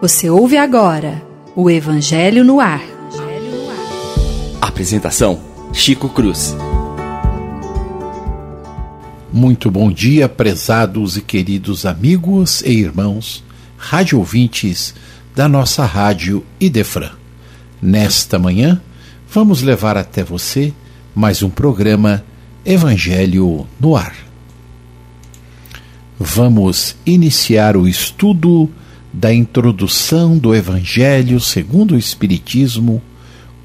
Você ouve agora o Evangelho no Ar. Apresentação: Chico Cruz. Muito bom dia, prezados e queridos amigos e irmãos, rádio ouvintes da nossa rádio Idefran. Nesta manhã, vamos levar até você mais um programa Evangelho no Ar. Vamos iniciar o estudo da introdução do Evangelho segundo o Espiritismo,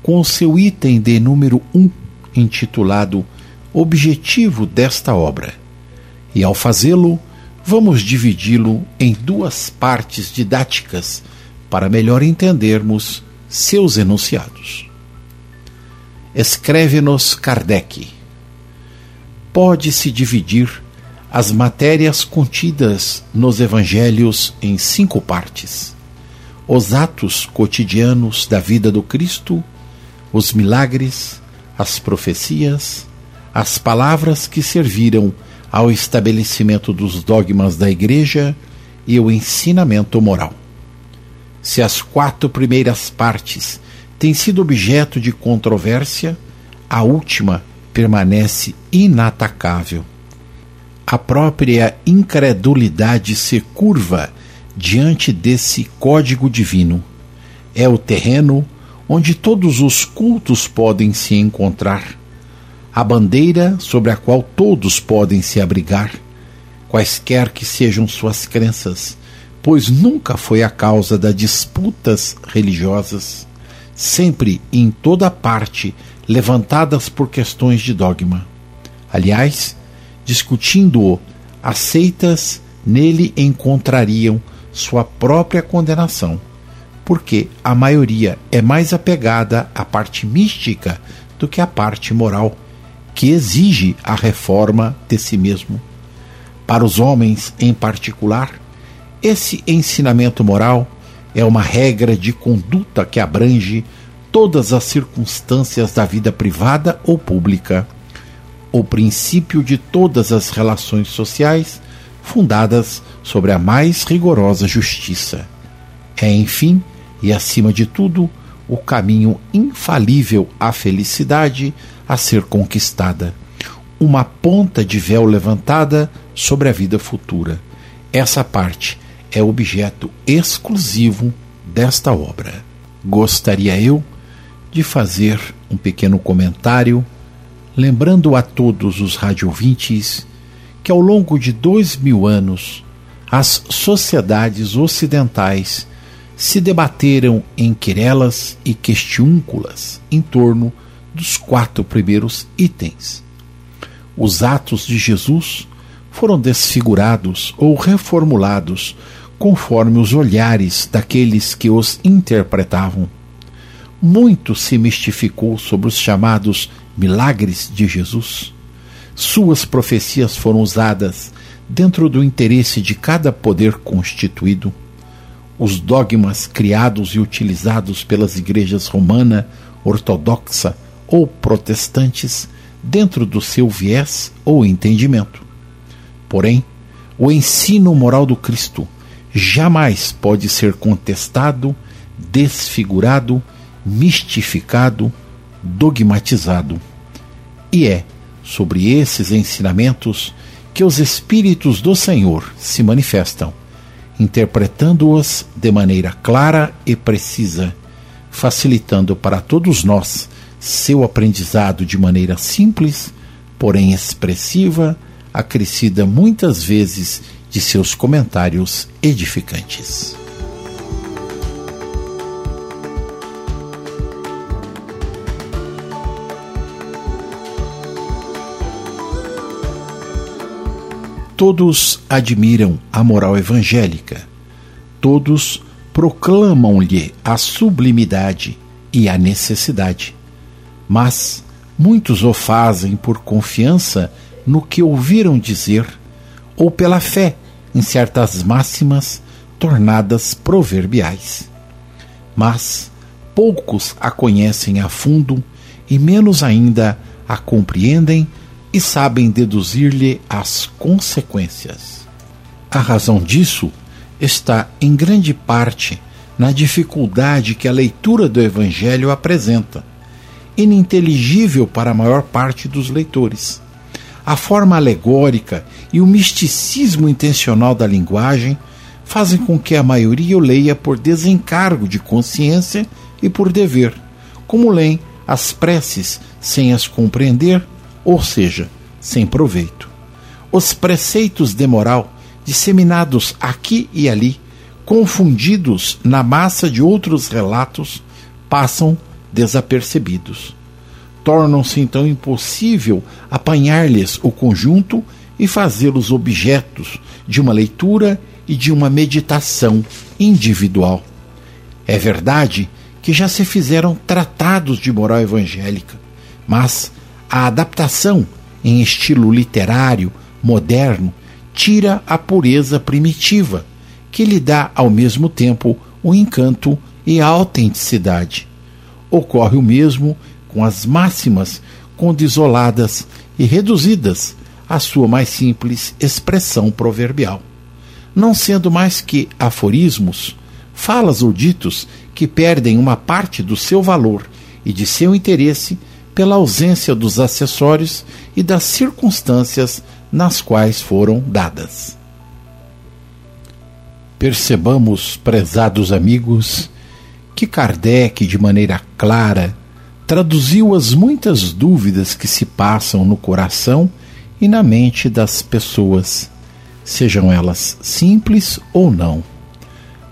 com seu item de número 1, intitulado Objetivo desta obra. E ao fazê-lo, vamos dividi-lo em duas partes didáticas para melhor entendermos seus enunciados. Escreve-nos Kardec. Pode-se dividir as matérias contidas nos evangelhos em cinco partes: os atos cotidianos da vida do Cristo, os milagres, as profecias, as palavras que serviram ao estabelecimento dos dogmas da Igreja e o ensinamento moral. Se as quatro primeiras partes têm sido objeto de controvérsia, a última permanece inatacável a própria incredulidade se curva diante desse código divino. É o terreno onde todos os cultos podem se encontrar, a bandeira sobre a qual todos podem se abrigar, quaisquer que sejam suas crenças, pois nunca foi a causa das disputas religiosas, sempre em toda parte levantadas por questões de dogma. Aliás, discutindo-o, as seitas nele encontrariam sua própria condenação, porque a maioria é mais apegada à parte mística do que à parte moral, que exige a reforma de si mesmo. Para os homens em particular, esse ensinamento moral é uma regra de conduta que abrange todas as circunstâncias da vida privada ou pública o princípio de todas as relações sociais fundadas sobre a mais rigorosa justiça. É, enfim, e acima de tudo, o caminho infalível à felicidade a ser conquistada, uma ponta de véu levantada sobre a vida futura. Essa parte é objeto exclusivo desta obra. Gostaria eu de fazer um pequeno comentário lembrando a todos os radiovintes que ao longo de dois mil anos as sociedades ocidentais se debateram em querelas e questiúnculas em torno dos quatro primeiros itens. Os atos de Jesus foram desfigurados ou reformulados conforme os olhares daqueles que os interpretavam. Muito se mistificou sobre os chamados milagres de Jesus, suas profecias foram usadas dentro do interesse de cada poder constituído. Os dogmas criados e utilizados pelas igrejas romana, ortodoxa ou protestantes dentro do seu viés ou entendimento. Porém, o ensino moral do Cristo jamais pode ser contestado, desfigurado, mistificado dogmatizado. E é sobre esses ensinamentos que os Espíritos do Senhor se manifestam, interpretando-os de maneira clara e precisa, facilitando para todos nós seu aprendizado de maneira simples, porém expressiva, acrescida muitas vezes de seus comentários edificantes. Todos admiram a moral evangélica, todos proclamam-lhe a sublimidade e a necessidade, mas muitos o fazem por confiança no que ouviram dizer ou pela fé em certas máximas tornadas proverbiais. Mas poucos a conhecem a fundo e menos ainda a compreendem e sabem deduzir-lhe as consequências. A razão disso está, em grande parte, na dificuldade que a leitura do Evangelho apresenta, ininteligível para a maior parte dos leitores. A forma alegórica e o misticismo intencional da linguagem fazem com que a maioria o leia por desencargo de consciência e por dever, como leem as preces sem as compreender, ou seja, sem proveito. Os preceitos de moral, disseminados aqui e ali, confundidos na massa de outros relatos, passam desapercebidos tornam-se então impossível apanhar-lhes o conjunto e fazê-los objetos de uma leitura e de uma meditação individual. É verdade que já se fizeram tratados de moral evangélica, mas a adaptação em estilo literário, moderno, tira a pureza primitiva, que lhe dá ao mesmo tempo o encanto e a autenticidade. Ocorre o mesmo com as máximas condisoladas e reduzidas à sua mais simples expressão proverbial, não sendo mais que aforismos, falas ou ditos que perdem uma parte do seu valor e de seu interesse pela ausência dos acessórios e das circunstâncias nas quais foram dadas. Percebamos, prezados amigos, que Kardec, de maneira clara traduziu as muitas dúvidas que se passam no coração e na mente das pessoas, sejam elas simples ou não.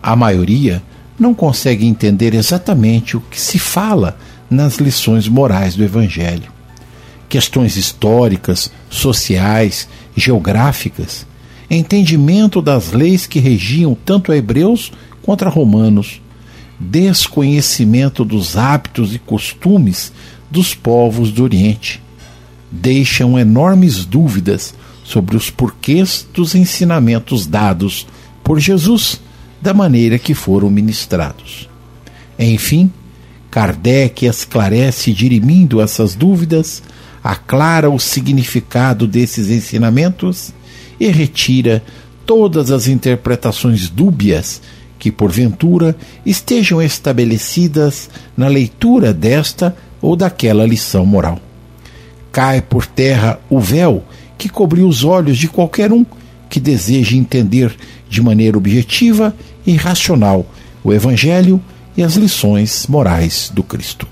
A maioria não consegue entender exatamente o que se fala nas lições morais do Evangelho. Questões históricas, sociais, geográficas, entendimento das leis que regiam tanto a hebreus quanto a romanos, desconhecimento dos hábitos e costumes dos povos do Oriente. Deixam enormes dúvidas sobre os porquês dos ensinamentos dados por Jesus da maneira que foram ministrados. Enfim, Kardec esclarece dirimindo essas dúvidas, aclara o significado desses ensinamentos e retira todas as interpretações dúbias que porventura estejam estabelecidas na leitura desta ou daquela lição moral. Cai por terra o véu que cobriu os olhos de qualquer um que deseje entender de maneira objetiva e racional o Evangelho e as lições morais do Cristo.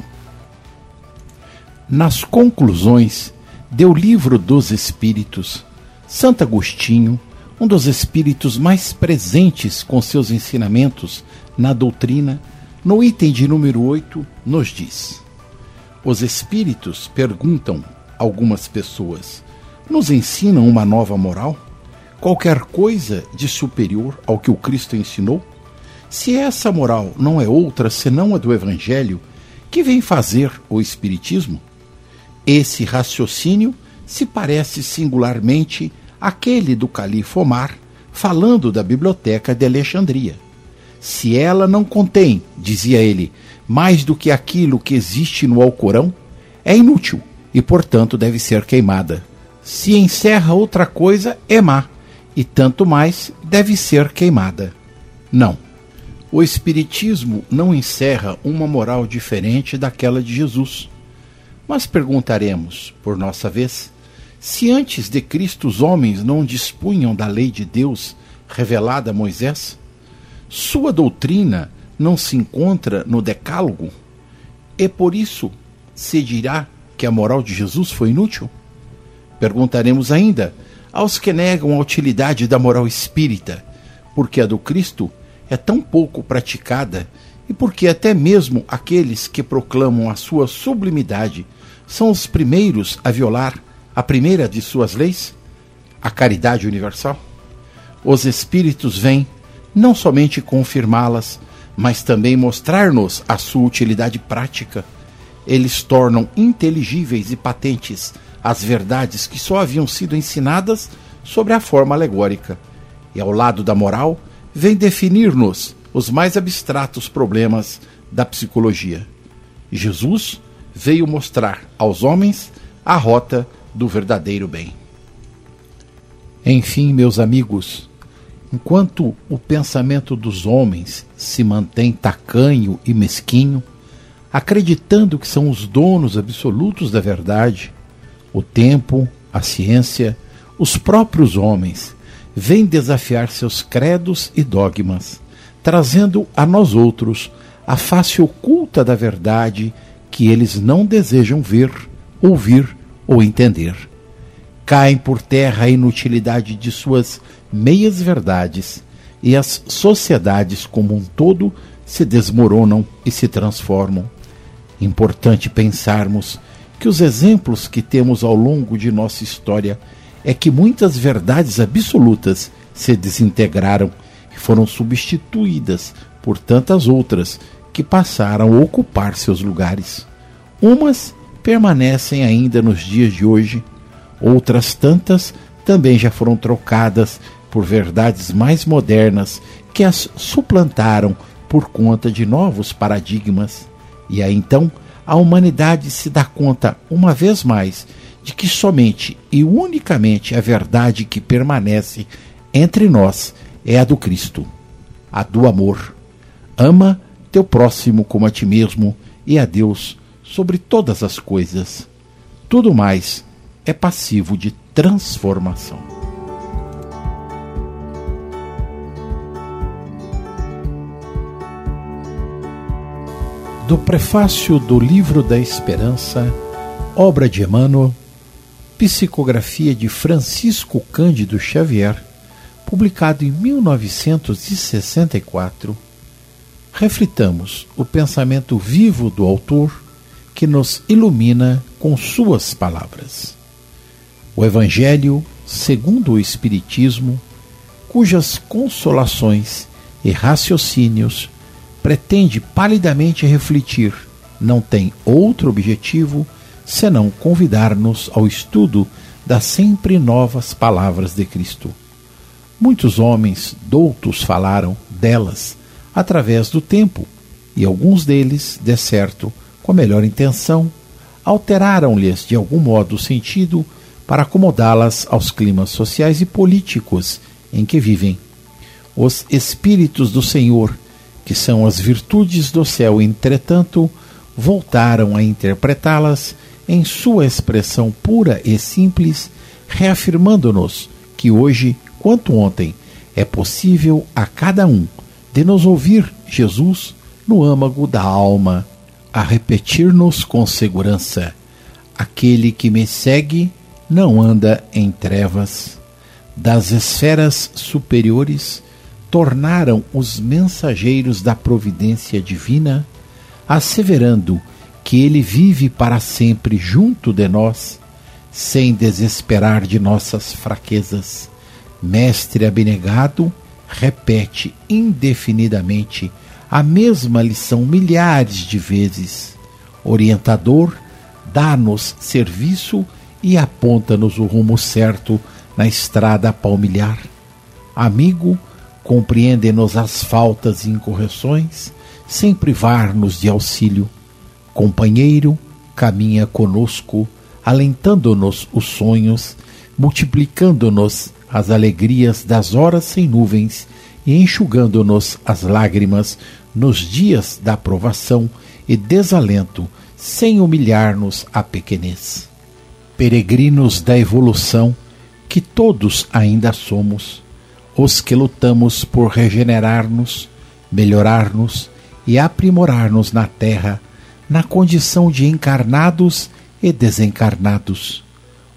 Nas conclusões do Livro dos Espíritos, Santo Agostinho um dos espíritos mais presentes com seus ensinamentos na doutrina, no item de número 8, nos diz: Os espíritos perguntam algumas pessoas: nos ensinam uma nova moral? Qualquer coisa de superior ao que o Cristo ensinou? Se essa moral não é outra senão a do Evangelho, que vem fazer o Espiritismo? Esse raciocínio se parece singularmente aquele do califa Omar, falando da biblioteca de Alexandria. Se ela não contém, dizia ele, mais do que aquilo que existe no Alcorão, é inútil e, portanto, deve ser queimada. Se encerra outra coisa, é má, e tanto mais deve ser queimada. Não. O Espiritismo não encerra uma moral diferente daquela de Jesus. Mas perguntaremos, por nossa vez, se antes de Cristo os homens não dispunham da lei de Deus revelada a Moisés, sua doutrina não se encontra no Decálogo? E por isso se dirá que a moral de Jesus foi inútil? Perguntaremos ainda aos que negam a utilidade da moral espírita, porque a do Cristo é tão pouco praticada e porque até mesmo aqueles que proclamam a sua sublimidade são os primeiros a violar a primeira de suas leis, a caridade universal? Os Espíritos vêm não somente confirmá-las, mas também mostrar-nos a sua utilidade prática. Eles tornam inteligíveis e patentes as verdades que só haviam sido ensinadas sobre a forma alegórica. E ao lado da moral, vem definir-nos os mais abstratos problemas da psicologia. Jesus veio mostrar aos homens a rota do verdadeiro bem. Enfim, meus amigos, Enquanto o pensamento dos homens se mantém tacanho e mesquinho, acreditando que são os donos absolutos da verdade, o tempo, a ciência, os próprios homens vêm desafiar seus credos e dogmas, trazendo a nós outros a face oculta da verdade que eles não desejam ver, ouvir ou entender. Caem por terra a inutilidade de suas meias verdades e as sociedades como um todo se desmoronam e se transformam. Importante pensarmos que os exemplos que temos ao longo de nossa história é que muitas verdades absolutas se desintegraram e foram substituídas por tantas outras que passaram a ocupar seus lugares. Umas permanecem ainda nos dias de hoje, outras tantas também já foram trocadas por verdades mais modernas que as suplantaram por conta de novos paradigmas. E aí então a humanidade se dá conta, uma vez mais, de que somente e unicamente a verdade que permanece entre nós é a do Cristo, a do amor. Ama teu próximo como a ti mesmo e a Deus sobre todas as coisas. Tudo mais é passivo de transformação. Do prefácio do Livro da Esperança, obra de Emmanuel, psicografia de Francisco Cândido Xavier, publicado em 1964, reflitamos o pensamento vivo do autor que nos ilumina com suas palavras. O Evangelho, segundo o Espiritismo, cujas consolações e raciocínios pretende palidamente refletir, não tem outro objetivo senão convidar-nos ao estudo das sempre novas palavras de Cristo. Muitos homens doutos falaram delas através do tempo, e alguns deles, de certo, com a melhor intenção, alteraram-lhes de algum modo o sentido para acomodá-las aos climas sociais e políticos em que vivem. Os Espíritos do Senhor que são as virtudes do céu, entretanto, voltaram a interpretá-las em sua expressão pura e simples, reafirmando-nos que hoje, quanto ontem, é possível a cada um de nos ouvir Jesus no âmago da alma, a repetir-nos com segurança: aquele que me segue não anda em trevas. Das esferas superiores, tornaram os mensageiros da providência divina, asseverando que ele vive para sempre junto de nós, sem desesperar de nossas fraquezas. Mestre abnegado repete indefinidamente a mesma lição milhares de vezes. Orientador dá-nos serviço e aponta-nos o rumo certo na estrada palmilhar. Amigo, compreende-nos as faltas e incorreções, sem privar-nos de auxílio. Companheiro, caminha conosco, alentando-nos os sonhos, multiplicando-nos as alegrias das horas sem nuvens e enxugando-nos as lágrimas nos dias da provação e desalento, sem humilhar-nos a pequenez. Peregrinos da evolução, que todos ainda somos, os que lutamos por regenerar-nos, melhorar-nos e aprimorar-nos na Terra, na condição de encarnados e desencarnados.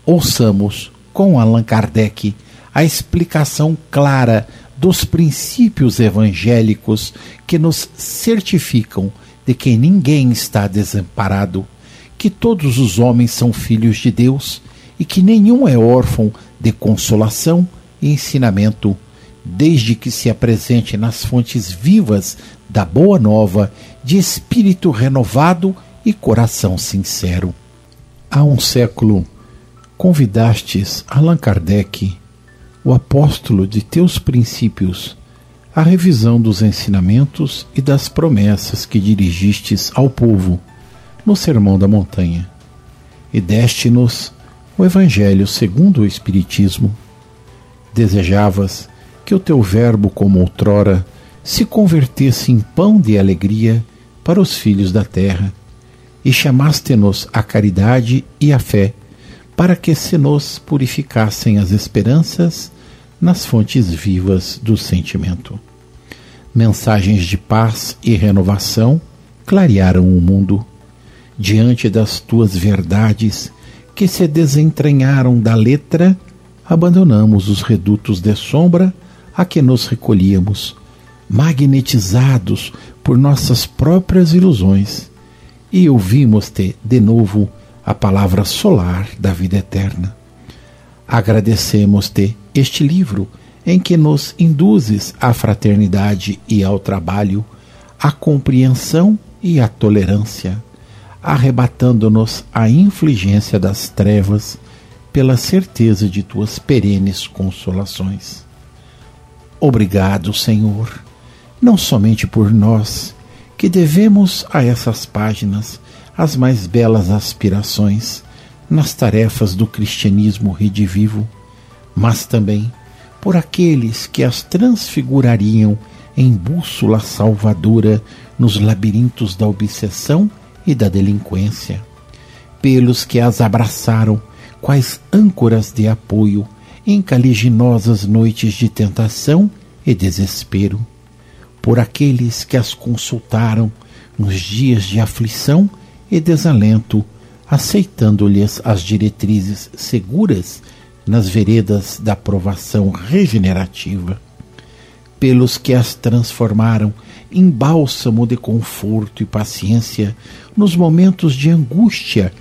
Ouçamos, com Allan Kardec, a explicação clara dos princípios evangélicos que nos certificam de que ninguém está desamparado, que todos os homens são filhos de Deus e que nenhum é órfão de consolação e ensinamento desde que se apresente nas fontes vivas da Boa Nova, de espírito renovado e coração sincero. Há um século, convidastes Allan Kardec, o apóstolo de teus princípios, à revisão dos ensinamentos e das promessas que dirigistes ao povo no Sermão da Montanha, e deste-nos o Evangelho segundo o Espiritismo. Desejavas que o teu Verbo, como outrora, se convertesse em pão de alegria para os filhos da terra, e chamaste-nos à caridade e à fé, para que se nos purificassem as esperanças nas fontes vivas do sentimento. Mensagens de paz e renovação clarearam o mundo. Diante das tuas verdades que se desentranharam da letra, abandonamos os redutos de sombra a que nos recolhíamos, magnetizados por nossas próprias ilusões, e ouvimos-te de novo a palavra solar da vida eterna. Agradecemos-te este livro em que nos induzes à fraternidade e ao trabalho, à compreensão e à tolerância, arrebatando-nos a infligência das trevas pela certeza de tuas perenes consolações. Obrigado, Senhor, não somente por nós, que devemos a essas páginas as mais belas aspirações nas tarefas do cristianismo redivivo, mas também por aqueles que as transfigurariam em bússola salvadora nos labirintos da obsessão e da delinquência, pelos que as abraçaram quais âncoras de apoio em caliginosas noites de tentação e desespero, por aqueles que as consultaram nos dias de aflição e desalento, aceitando-lhes as diretrizes seguras nas veredas da provação regenerativa, pelos que as transformaram em bálsamo de conforto e paciência nos momentos de angústia,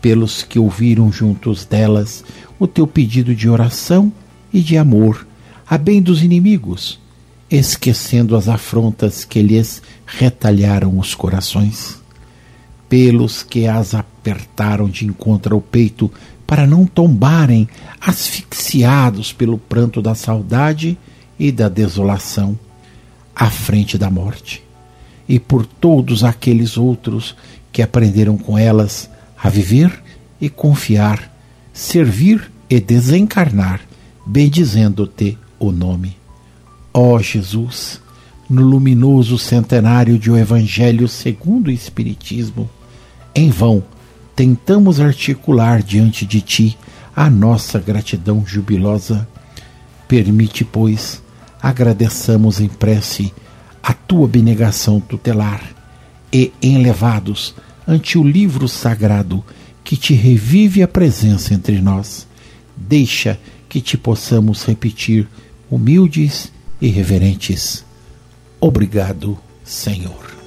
pelos que ouviram juntos delas o teu pedido de oração e de amor, a bem dos inimigos, esquecendo as afrontas que lhes retalharam os corações, pelos que as apertaram de encontro ao peito para não tombarem asfixiados pelo pranto da saudade e da desolação à frente da morte, e por todos aqueles outros que aprenderam com elas a viver e confiar, servir e desencarnar, bendizendo-te o nome. Ó Jesus, no luminoso centenário de o Evangelho segundo o Espiritismo, em vão tentamos articular diante de ti a nossa gratidão jubilosa. Permite, pois, agradeçamos em prece a tua abnegação tutelar e, enlevados ante o livro sagrado que te revive a presença entre nós, deixa que te possamos repetir, humildes e reverentes. Obrigado, Senhor.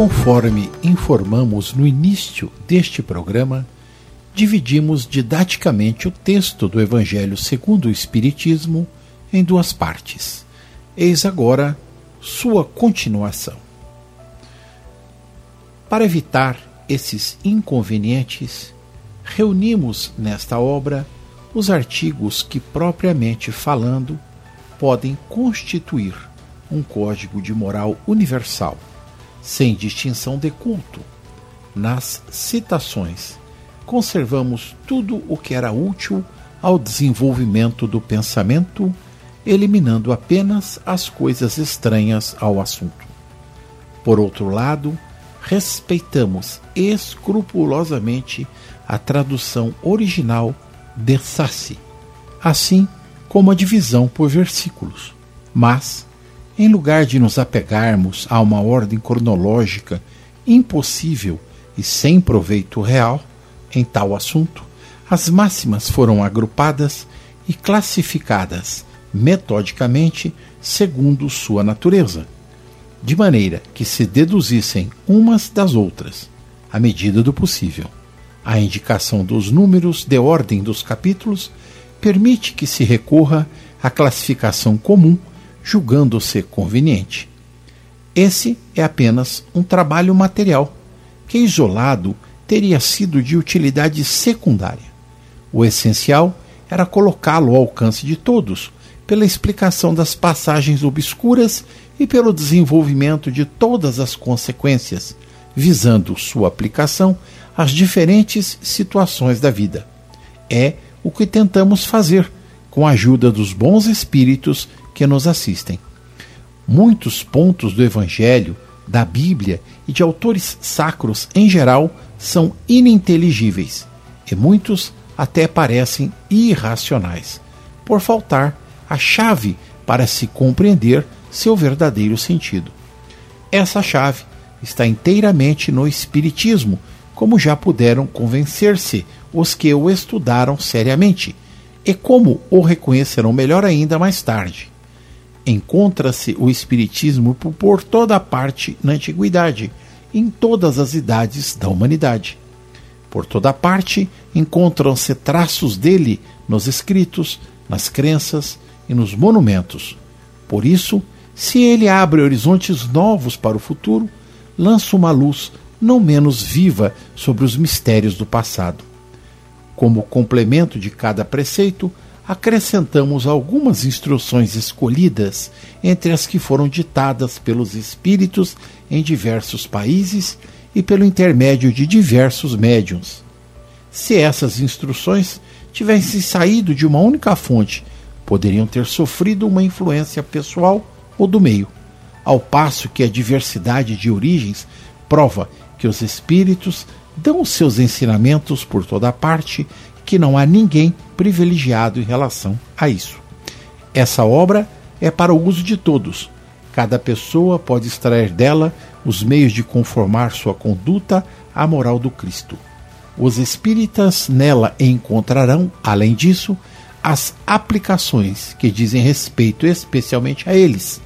Conforme informamos no início deste programa, dividimos didaticamente o texto do Evangelho segundo o Espiritismo em duas partes. Eis agora sua continuação. Para evitar esses inconvenientes, reunimos nesta obra os artigos que, propriamente falando, podem constituir um código de moral universal sem distinção de culto. Nas citações, conservamos tudo o que era útil ao desenvolvimento do pensamento, eliminando apenas as coisas estranhas ao assunto. Por outro lado, respeitamos escrupulosamente a tradução original de Sassi, assim como a divisão por versículos, mas em lugar de nos apegarmos a uma ordem cronológica impossível e sem proveito real em tal assunto, as máximas foram agrupadas e classificadas metodicamente segundo sua natureza, de maneira que se deduzissem umas das outras, à medida do possível. A indicação dos números de ordem dos capítulos permite que se recorra à classificação comum julgando-se conveniente. Esse é apenas um trabalho material, que isolado teria sido de utilidade secundária. O essencial era colocá-lo ao alcance de todos, pela explicação das passagens obscuras e pelo desenvolvimento de todas as consequências, visando sua aplicação às diferentes situações da vida. É o que tentamos fazer com a ajuda dos bons espíritos que nos assistem. Muitos pontos do Evangelho, da Bíblia e de autores sacros em geral são ininteligíveis e muitos até parecem irracionais, por faltar a chave para se compreender seu verdadeiro sentido. Essa chave está inteiramente no Espiritismo, como já puderam convencer-se os que o estudaram seriamente, e como o reconhecerão melhor ainda mais tarde. Encontra-se o Espiritismo por toda parte na antiguidade, em todas as idades da humanidade. Por toda parte encontram-se traços dele nos escritos, nas crenças e nos monumentos. Por isso, se ele abre horizontes novos para o futuro, lança uma luz não menos viva sobre os mistérios do passado. Como complemento de cada preceito, acrescentamos algumas instruções escolhidas entre as que foram ditadas pelos espíritos em diversos países e pelo intermédio de diversos médiums. Se essas instruções tivessem saído de uma única fonte, poderiam ter sofrido uma influência pessoal ou do meio, ao passo que a diversidade de origens prova que os espíritos dão os seus ensinamentos por toda parte que não há ninguém privilegiado em relação a isso. Essa obra é para o uso de todos. Cada pessoa pode extrair dela os meios de conformar sua conduta à moral do Cristo. Os espíritas nela encontrarão, além disso, as aplicações que dizem respeito especialmente a eles,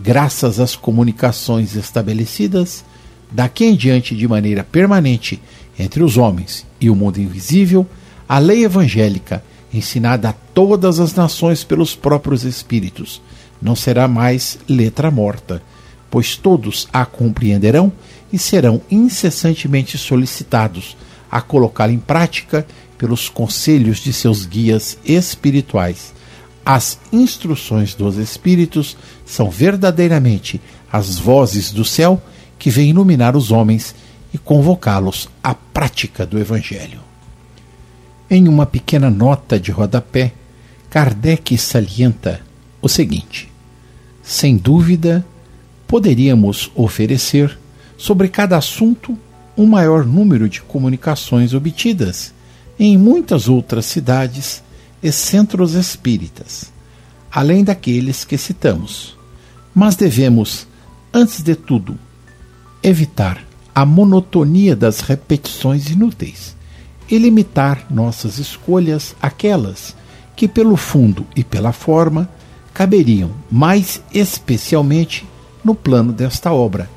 graças às comunicações estabelecidas daqui em diante de maneira permanente entre os homens e o mundo invisível, a lei evangélica, ensinada a todas as nações pelos próprios Espíritos, não será mais letra morta, pois todos a compreenderão e serão incessantemente solicitados a colocá-la em prática pelos conselhos de seus guias espirituais. As instruções dos Espíritos são verdadeiramente as vozes do céu que vem iluminar os homens e convocá-los à prática do Evangelho. Em uma pequena nota de rodapé, Kardec salienta o seguinte: sem dúvida, poderíamos oferecer sobre cada assunto um maior número de comunicações obtidas em muitas outras cidades e centros espíritas, além daqueles que citamos. Mas devemos, antes de tudo, evitar a monotonia das repetições inúteis e limitar nossas escolhas àquelas que, pelo fundo e pela forma, caberiam mais especialmente no plano desta obra,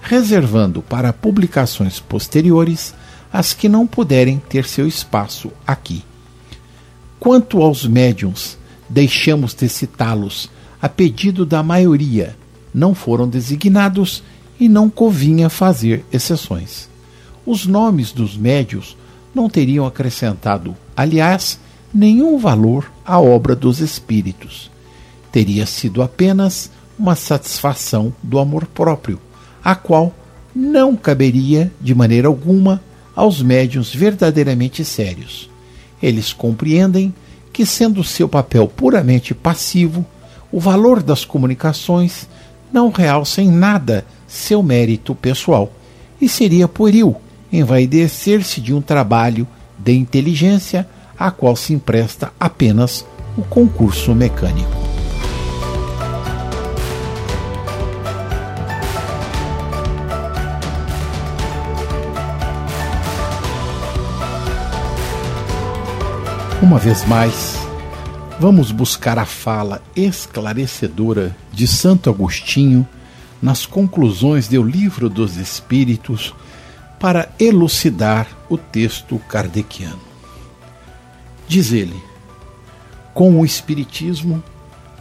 reservando para publicações posteriores as que não puderem ter seu espaço aqui. Quanto aos médiums, deixamos de citá-los a pedido da maioria, não foram designados e não convinha fazer exceções. Os nomes dos médios não teriam acrescentado, aliás, nenhum valor à obra dos espíritos. Teria sido apenas uma satisfação do amor próprio, a qual não caberia de maneira alguma aos médiuns verdadeiramente sérios. Eles compreendem que, sendo seu papel puramente passivo, o valor das comunicações não realça em nada seu mérito pessoal e seria pueril envaidecer-se de um trabalho de inteligência a qual se empresta apenas o concurso mecânico. Uma vez mais, vamos buscar a fala esclarecedora de Santo Agostinho nas conclusões do Livro dos Espíritos para elucidar o texto kardeciano. Diz ele: com o Espiritismo,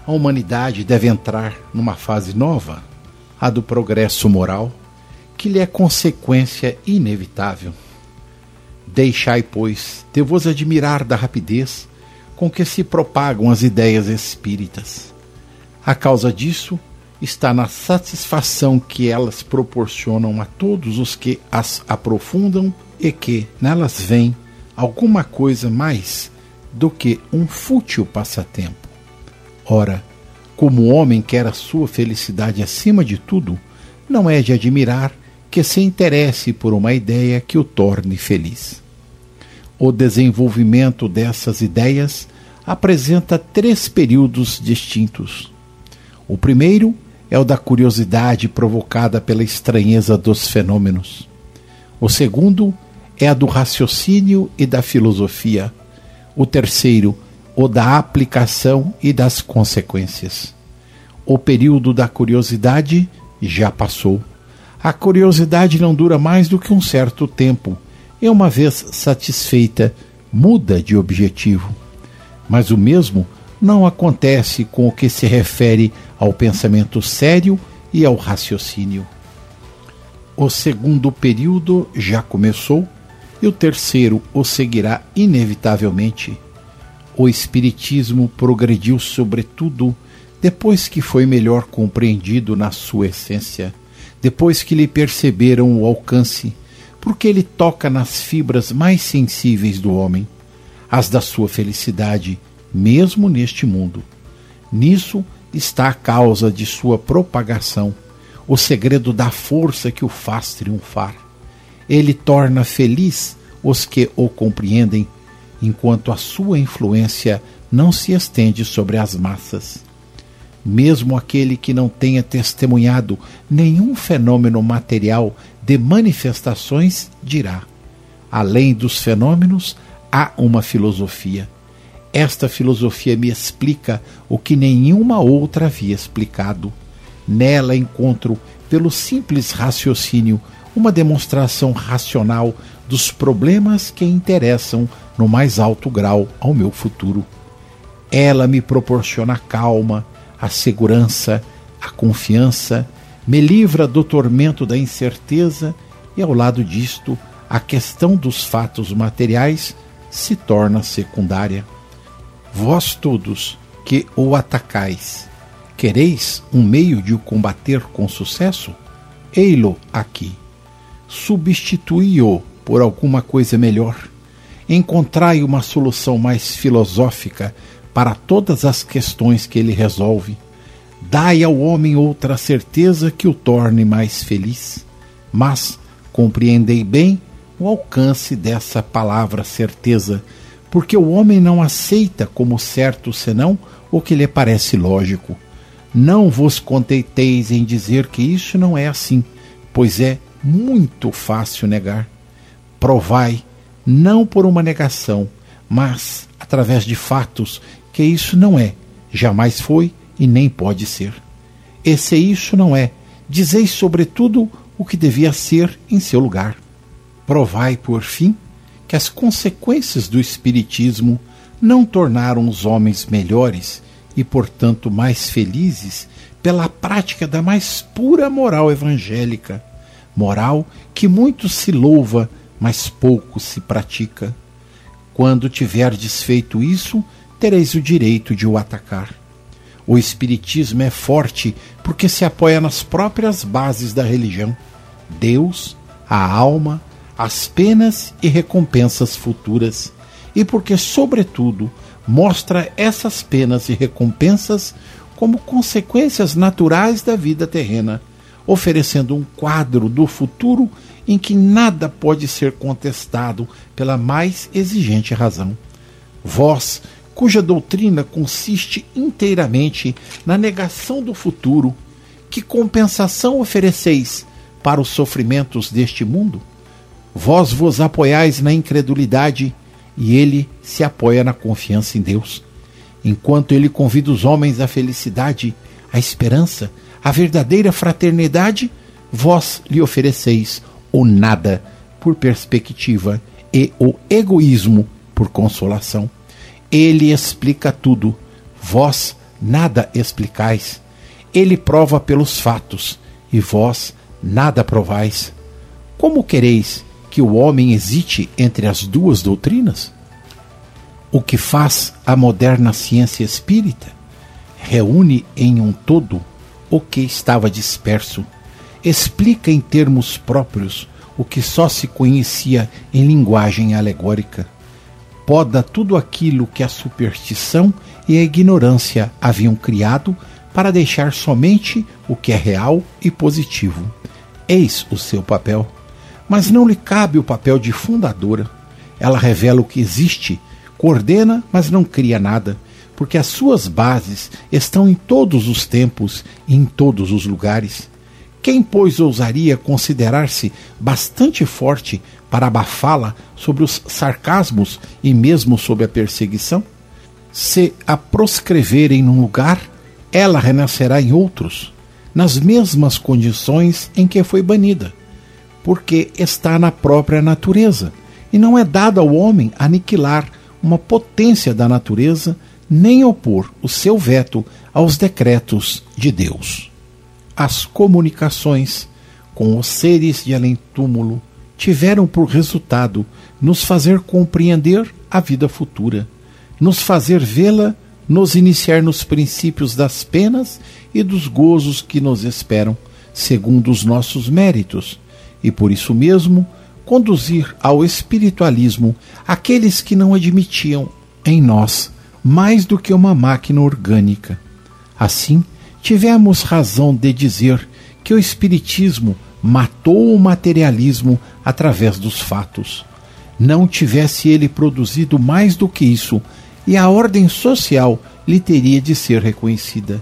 a humanidade deve entrar numa fase nova, a do progresso moral, que lhe é consequência inevitável. Deixai, pois, de vos admirar da rapidez com que se propagam as ideias espíritas. A causa disso está na satisfação que elas proporcionam a todos os que as aprofundam e que nelas vem alguma coisa mais do que um fútil passatempo. Ora, como o homem quer a sua felicidade acima de tudo, não é de admirar que se interesse por uma ideia que o torne feliz. O desenvolvimento dessas ideias apresenta três períodos distintos. O primeiro é o da curiosidade provocada pela estranheza dos fenômenos. O segundo é a do raciocínio e da filosofia. O terceiro, o da aplicação e das consequências. O período da curiosidade já passou. A curiosidade não dura mais do que um certo tempo e, uma vez satisfeita, muda de objetivo. Mas o mesmo não acontece com o que se refere ao pensamento sério e ao raciocínio. O segundo período já começou e o terceiro o seguirá inevitavelmente. O Espiritismo progrediu, sobretudo, depois que foi melhor compreendido na sua essência, depois que lhe perceberam o alcance, porque ele toca nas fibras mais sensíveis do homem, as da sua felicidade, mesmo neste mundo. Nisso está a causa de sua propagação, o segredo da força que o faz triunfar ele torna feliz os que o compreendem, enquanto a sua influência não se estende sobre as massas. Mesmo aquele que não tenha testemunhado nenhum fenômeno material de manifestações dirá: além dos fenômenos, há uma filosofia. Esta filosofia me explica o que nenhuma outra havia explicado. Nela encontro, pelo simples raciocínio, uma demonstração racional dos problemas que interessam no mais alto grau ao meu futuro. Ela me proporciona a calma, a segurança, a confiança, me livra do tormento da incerteza e, ao lado disto, a questão dos fatos materiais se torna secundária. Vós todos que o atacais, quereis um meio de o combater com sucesso? Ei-lo aqui substituí-o por alguma coisa melhor. Encontrai uma solução mais filosófica para todas as questões que ele resolve. Dai ao homem outra certeza que o torne mais feliz. Mas compreendei bem o alcance dessa palavra certeza, porque o homem não aceita como certo senão o que lhe parece lógico. Não vos contenteis em dizer que isso não é assim, pois é muito fácil negar. Provai, não por uma negação, mas através de fatos, que isso não é, jamais foi e nem pode ser. E se isso não é, dizeis sobretudo o que devia ser em seu lugar. Provai, por fim, que as consequências do Espiritismo não tornaram os homens melhores e, portanto, mais felizes pela prática da mais pura moral evangélica moral que muito se louva, mas pouco se pratica. Quando tiverdes feito isso, tereis o direito de o atacar. O Espiritismo é forte porque se apoia nas próprias bases da religião: Deus, a alma, as penas e recompensas futuras, e porque, sobretudo, mostra essas penas e recompensas como consequências naturais da vida terrena oferecendo um quadro do futuro em que nada pode ser contestado pela mais exigente razão. Vós, cuja doutrina consiste inteiramente na negação do futuro, que compensação ofereceis para os sofrimentos deste mundo? Vós vos apoiais na incredulidade e ele se apoia na confiança em Deus. Enquanto ele convida os homens à felicidade, à esperança, a verdadeira fraternidade, vós lhe ofereceis o nada por perspectiva e o egoísmo por consolação. Ele explica tudo, vós nada explicais. Ele prova pelos fatos, e vós nada provais. Como quereis que o homem hesite entre as duas doutrinas? O que faz a moderna ciência espírita? Reúne em um todo o que estava disperso, explica em termos próprios o que só se conhecia em linguagem alegórica, poda tudo aquilo que a superstição e a ignorância haviam criado para deixar somente o que é real e positivo. Eis o seu papel. Mas não lhe cabe o papel de fundadora. Ela revela o que existe, coordena, mas não cria nada, porque as suas bases estão em todos os tempos e em todos os lugares. Quem, pois, ousaria considerar-se bastante forte para abafá-la sobre os sarcasmos e mesmo sobre a perseguição? Se a proscreverem num lugar, ela renascerá em outros, nas mesmas condições em que foi banida, porque está na própria natureza, e não é dado ao homem aniquilar uma potência da natureza, nem opor o seu veto aos decretos de Deus. As comunicações com os seres de além-túmulo tiveram por resultado nos fazer compreender a vida futura, nos fazer vê-la nos iniciar nos princípios das penas e dos gozos que nos esperam, segundo os nossos méritos, e por isso mesmo conduzir ao espiritualismo aqueles que não admitiam em nós mais do que uma máquina orgânica. Assim, tivemos razão de dizer que o Espiritismo matou o materialismo através dos fatos. Não tivesse ele produzido mais do que isso, e a ordem social lhe teria de ser reconhecida.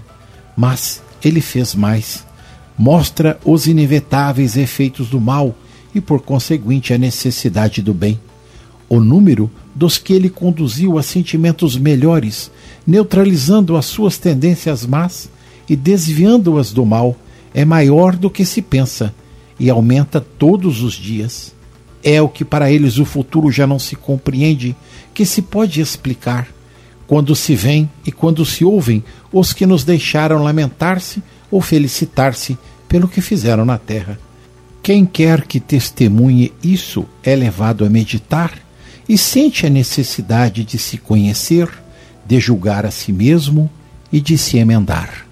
Mas ele fez mais. Mostra os inevitáveis efeitos do mal e, por conseguinte, a necessidade do bem. O número dos que ele conduziu a sentimentos melhores, neutralizando as suas tendências más e desviando-as do mal, é maior do que se pensa e aumenta todos os dias. É o que para eles o futuro já não se compreende, que se pode explicar quando se vêm e quando se ouvem os que nos deixaram lamentar-se ou felicitar-se pelo que fizeram na terra. Quem quer que testemunhe isso é levado a meditar e sente a necessidade de se conhecer, de julgar a si mesmo e de se emendar.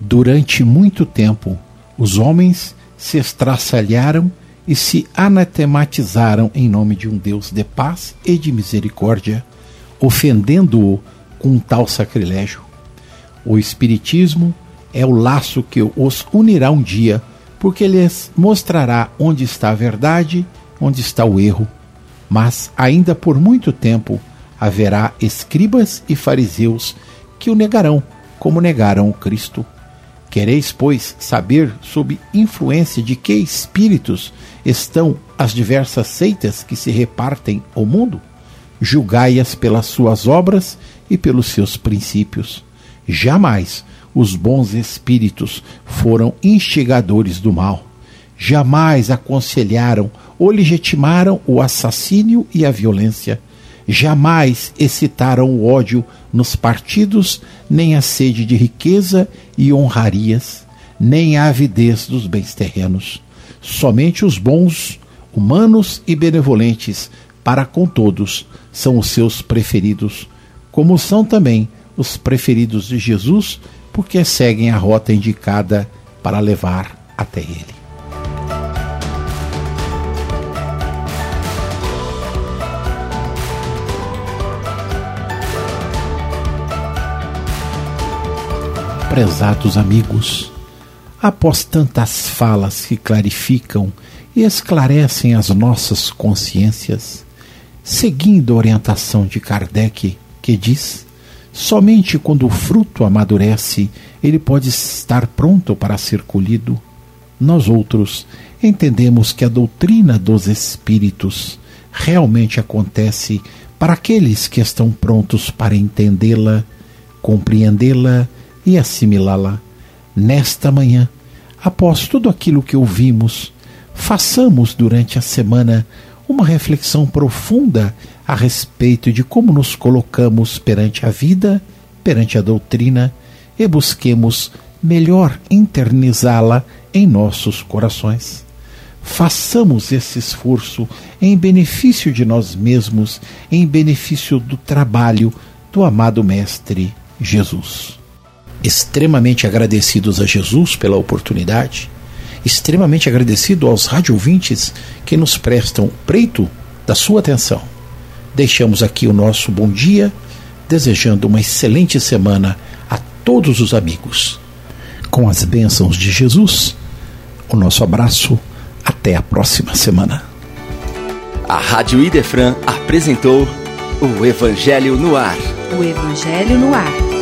Durante muito tempo, os homens se estraçalharam e se anatematizaram em nome de um Deus de paz e de misericórdia ofendendo-o com tal sacrilégio. O Espiritismo é o laço que os unirá um dia, porque lhes mostrará onde está a verdade, onde está o erro. Mas ainda por muito tempo haverá escribas e fariseus que o negarão, como negaram o Cristo. Quereis, pois, saber sob influência de que espíritos estão as diversas seitas que se repartem o mundo? julgai-as pelas suas obras e pelos seus princípios. Jamais os bons espíritos foram instigadores do mal. Jamais aconselharam ou legitimaram o assassínio e a violência. Jamais excitaram o ódio nos partidos, nem a sede de riqueza e honrarias, nem a avidez dos bens terrenos. Somente os bons, humanos e benevolentes para com todos são os seus preferidos, como são também os preferidos de Jesus, porque seguem a rota indicada para levar até ele. Prezados amigos, após tantas falas que clarificam e esclarecem as nossas consciências, seguindo a orientação de Kardec, que diz: somente quando o fruto amadurece ele pode estar pronto para ser colhido. Nós outros entendemos que a doutrina dos espíritos realmente acontece para aqueles que estão prontos para entendê-la, compreendê-la e assimilá-la. Nesta manhã, após tudo aquilo que ouvimos, façamos durante a semana uma reflexão profunda a respeito de como nos colocamos perante a vida, perante a doutrina e busquemos melhor internizá-la em nossos corações. façamos esse esforço em benefício de nós mesmos, em benefício do trabalho do amado Mestre Jesus. Extremamente agradecidos a Jesus pela oportunidade, extremamente agradecido aos radiovintes que nos prestam preito da sua atenção. Deixamos aqui o nosso bom dia, desejando uma excelente semana a todos os amigos. Com as bênçãos de Jesus, o nosso abraço. Até a próxima semana. A Rádio Idefran apresentou o Evangelho no Ar. O Evangelho no Ar.